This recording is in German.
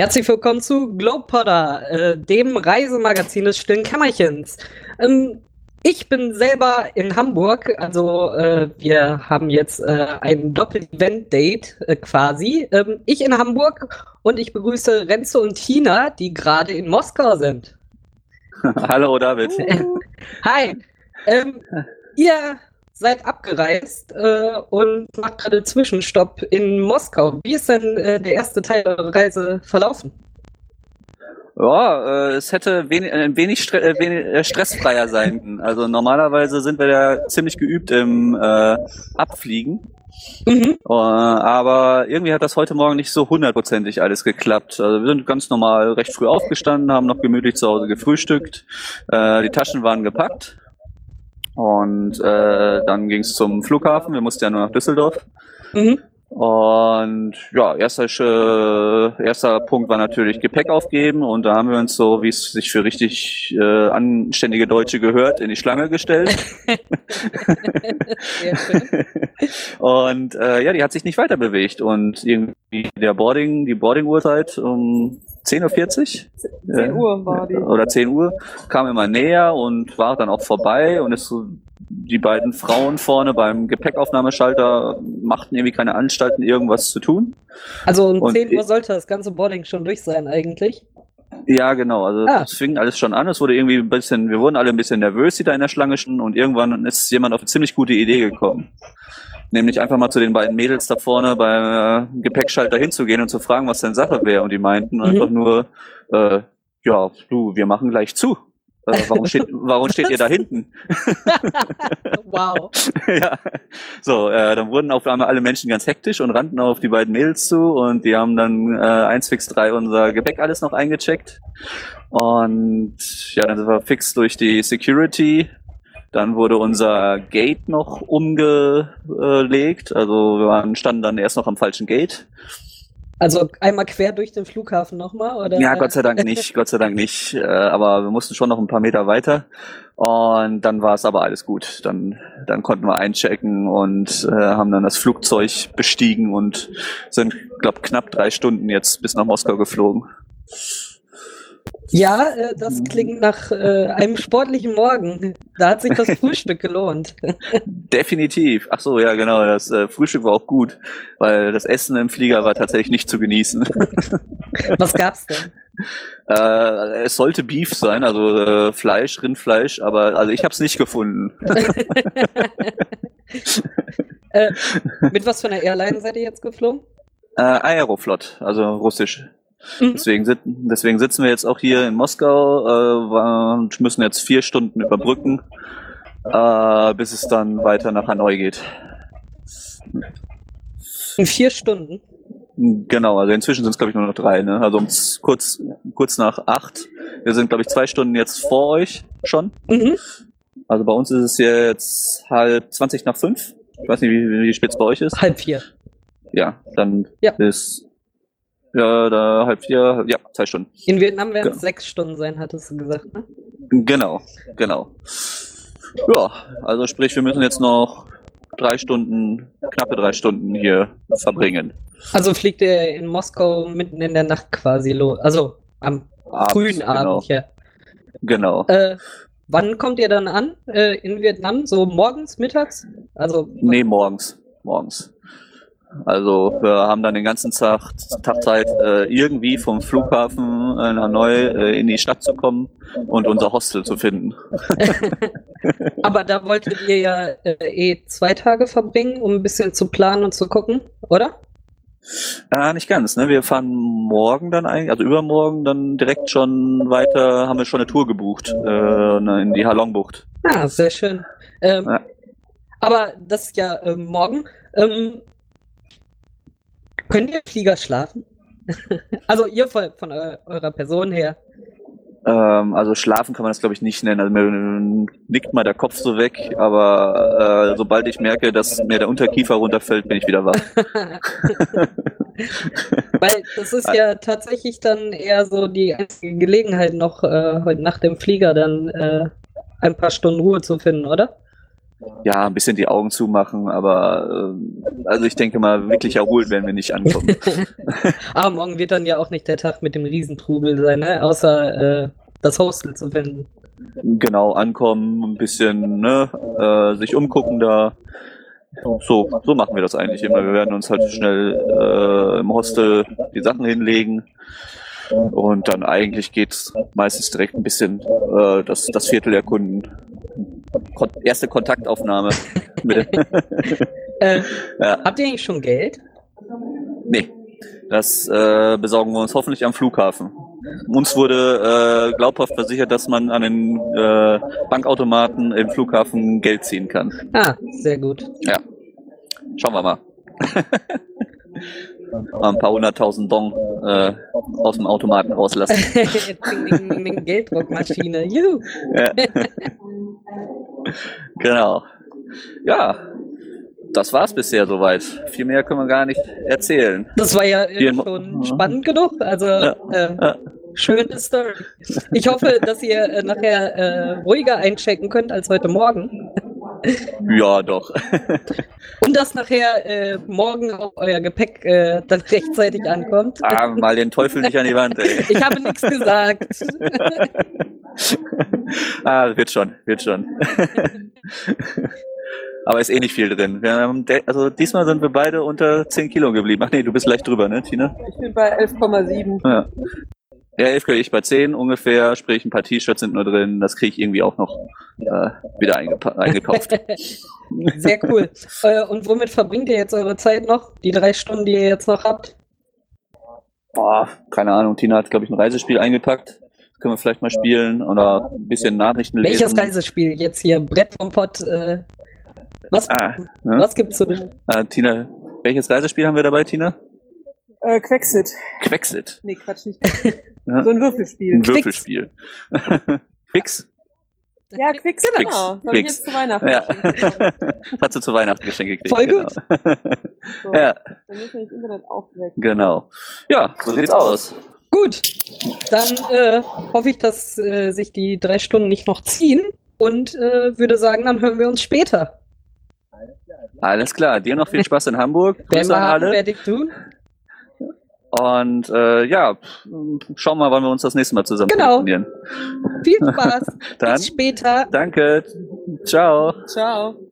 Herzlich willkommen zu Globepotter, äh, dem Reisemagazin des stillen Kämmerchens. Ähm, ich bin selber in Hamburg, also äh, wir haben jetzt äh, ein Doppel-Event-Date äh, quasi. Ähm, ich in Hamburg und ich begrüße Renze und Tina, die gerade in Moskau sind. Hallo David. Hi. Ähm, ihr seid abgereist äh, und macht gerade Zwischenstopp in Moskau. Wie ist denn äh, der erste Teil eurer Reise verlaufen? Ja, äh, es hätte wenig, ein wenig, stre äh, wenig äh, stressfreier sein können. Also normalerweise sind wir ja ziemlich geübt im äh, Abfliegen. Mhm. Uh, aber irgendwie hat das heute Morgen nicht so hundertprozentig alles geklappt. Also wir sind ganz normal recht früh aufgestanden, haben noch gemütlich zu Hause gefrühstückt. Äh, die Taschen waren gepackt und äh, dann ging es zum Flughafen. Wir mussten ja nur nach Düsseldorf. Mhm. Und ja, erster, äh, erster Punkt war natürlich Gepäck aufgeben und da haben wir uns so, wie es sich für richtig äh, anständige Deutsche gehört, in die Schlange gestellt. und äh, ja, die hat sich nicht weiter bewegt und irgendwie der Boarding, die Boarding-Uhrzeit um 10.40 Uhr? 10 Uhr war die. Oder 10 Uhr, kam immer näher und war dann auch vorbei und ist so die beiden Frauen vorne beim Gepäckaufnahmeschalter machten irgendwie keine Anstalten, irgendwas zu tun. Also um und 10 Uhr sollte das ganze Boarding schon durch sein eigentlich. Ja, genau. Also ah. es fing alles schon an. Es wurde irgendwie ein bisschen, wir wurden alle ein bisschen nervös, die da in der Schlange standen und irgendwann ist jemand auf eine ziemlich gute Idee gekommen. Nämlich einfach mal zu den beiden Mädels da vorne beim äh, Gepäckschalter hinzugehen und zu fragen, was denn Sache wäre. Und die meinten mhm. einfach nur, äh, ja, du, wir machen gleich zu. Äh, warum, steht, warum steht ihr da hinten? wow. ja. So, äh, dann wurden auf einmal alle Menschen ganz hektisch und rannten auf die beiden Mädels zu und die haben dann äh, 1 fix 3 unser Gepäck alles noch eingecheckt. Und ja, dann sind wir fix durch die Security. Dann wurde unser Gate noch umgelegt. Also wir waren, standen dann erst noch am falschen Gate. Also einmal quer durch den Flughafen nochmal, oder? Ja, Gott sei Dank nicht, Gott sei Dank nicht. Äh, aber wir mussten schon noch ein paar Meter weiter. Und dann war es aber alles gut. Dann, dann konnten wir einchecken und äh, haben dann das Flugzeug bestiegen und sind, glaube knapp drei Stunden jetzt bis nach Moskau geflogen. Ja, äh, das klingt nach äh, einem sportlichen Morgen. Da hat sich das Frühstück gelohnt. Definitiv. Ach so, ja, genau. Das äh, Frühstück war auch gut, weil das Essen im Flieger war tatsächlich nicht zu genießen. Was gab's denn? Äh, es sollte Beef sein, also äh, Fleisch, Rindfleisch, aber also ich habe es nicht gefunden. äh, mit was für einer Airline seid ihr jetzt geflogen? Äh, Aeroflot, also russisch. Mhm. Deswegen, deswegen sitzen wir jetzt auch hier in Moskau äh, und müssen jetzt vier Stunden überbrücken, äh, bis es dann weiter nach Hanoi geht. In vier Stunden? Genau, also inzwischen sind es glaube ich nur noch drei, ne? Also um kurz, kurz nach acht. Wir sind glaube ich zwei Stunden jetzt vor euch schon. Mhm. Also bei uns ist es jetzt halb zwanzig nach fünf. Ich weiß nicht, wie, wie spät es bei euch ist. Halb vier. Ja, dann ja. ist ja, da halb vier, ja, zwei Stunden. In Vietnam werden es genau. sechs Stunden sein, hattest du gesagt, ne? Genau, genau. Ja, also sprich, wir müssen jetzt noch drei Stunden, knappe drei Stunden hier verbringen. Also fliegt ihr in Moskau mitten in der Nacht quasi los, also am Abends, frühen Abend genau. hier. Genau. Äh, wann kommt ihr dann an äh, in Vietnam? So morgens, mittags? Also nee, morgens, morgens. Also wir haben dann den ganzen Tag, Tag Zeit, äh, irgendwie vom Flughafen in Hanoi äh, in die Stadt zu kommen und unser Hostel zu finden. Aber da wolltet ihr ja äh, eh zwei Tage verbringen, um ein bisschen zu planen und zu gucken, oder? Äh, nicht ganz, ne? Wir fahren morgen dann eigentlich, also übermorgen dann direkt schon weiter, haben wir schon eine Tour gebucht äh, in die Halongbucht. Ah, sehr schön. Ähm, ja. Aber das ist ja äh, morgen. Ähm, Könnt ihr Flieger schlafen? also ihr von, von eurer Person her. Ähm, also schlafen kann man das glaube ich nicht nennen. Also mir nickt mal der Kopf so weg, aber äh, sobald ich merke, dass mir der Unterkiefer runterfällt, bin ich wieder wach. Weil das ist ja tatsächlich dann eher so die einzige Gelegenheit noch äh, heute nach dem Flieger dann äh, ein paar Stunden Ruhe zu finden, oder? Ja, ein bisschen die Augen zumachen, aber äh, also ich denke mal, wirklich erholt werden wir nicht ankommen. aber morgen wird dann ja auch nicht der Tag mit dem Riesentrubel sein, ne? außer äh, das Hostel zu finden. Genau, ankommen, ein bisschen ne, äh, sich umgucken da. So, so machen wir das eigentlich immer. Wir werden uns halt schnell äh, im Hostel die Sachen hinlegen. Und dann eigentlich geht's meistens direkt ein bisschen äh, das, das Viertel erkunden. Erste Kontaktaufnahme. äh, ja. Habt ihr eigentlich schon Geld? Nee. Das äh, besorgen wir uns hoffentlich am Flughafen. Uns wurde äh, glaubhaft versichert, dass man an den äh, Bankautomaten im Flughafen Geld ziehen kann. Ah, sehr gut. Ja. Schauen wir mal. mal ein paar hunderttausend Dong äh, aus dem Automaten rauslassen. Gelddruckmaschine. Juhu. Ja. Genau. Ja, das war's bisher soweit. Viel mehr können wir gar nicht erzählen. Das war ja äh, schon spannend genug. Also ja. Äh, ja. schöne Story. Ich hoffe, dass ihr äh, nachher äh, ruhiger einchecken könnt als heute Morgen. Ja, doch. Und dass nachher äh, morgen auch euer Gepäck äh, dann rechtzeitig ankommt. Ah, mal den Teufel nicht an die Wand, ey. Ich habe nichts gesagt. ah, wird schon, wird schon. Aber ist eh nicht viel drin. Wir haben also diesmal sind wir beide unter 10 Kilo geblieben. Ach nee, du bist leicht drüber, ne, Tina? Ich bin bei 11,7. Ja. Ja, 11 kriege ich bei 10 ungefähr, sprich ein paar T-Shirts sind nur drin, das kriege ich irgendwie auch noch äh, wieder eingekauft. Sehr cool. Äh, und womit verbringt ihr jetzt eure Zeit noch? Die drei Stunden, die ihr jetzt noch habt? Boah, keine Ahnung. Tina hat, glaube ich, ein Reisespiel eingepackt. Das können wir vielleicht mal spielen oder ein bisschen Nachrichten lesen. Welches Reisespiel? Jetzt hier Brett vom Pott. Äh, was, ah, ne? was gibt's zu denn? Äh, Tina, welches Reisespiel haben wir dabei, Tina? Äh, Quexit. Quexit? Nee, Quatsch nicht. Ja? So ein Würfelspiel. Ein Würfelspiel. Quix? Ja, Quix, Quix. genau. Quix. Ich jetzt zu Weihnachten ja. Hast du zu Weihnachten Geschenke gekriegt. Voll gut. Genau. So, ja. Dann müssen wir das Internet aufwecken. Genau. Ja, so sieht's aus. Gut, dann äh, hoffe ich, dass äh, sich die drei Stunden nicht noch ziehen und äh, würde sagen, dann hören wir uns später. Alles klar, dir noch viel Spaß in Hamburg. Grüße an alle. Werde ich tun. Und äh, ja, schauen wir mal, wann wir uns das nächste Mal zusammen genau. Viel Spaß. Dann, Bis später. Danke. Ciao. Ciao.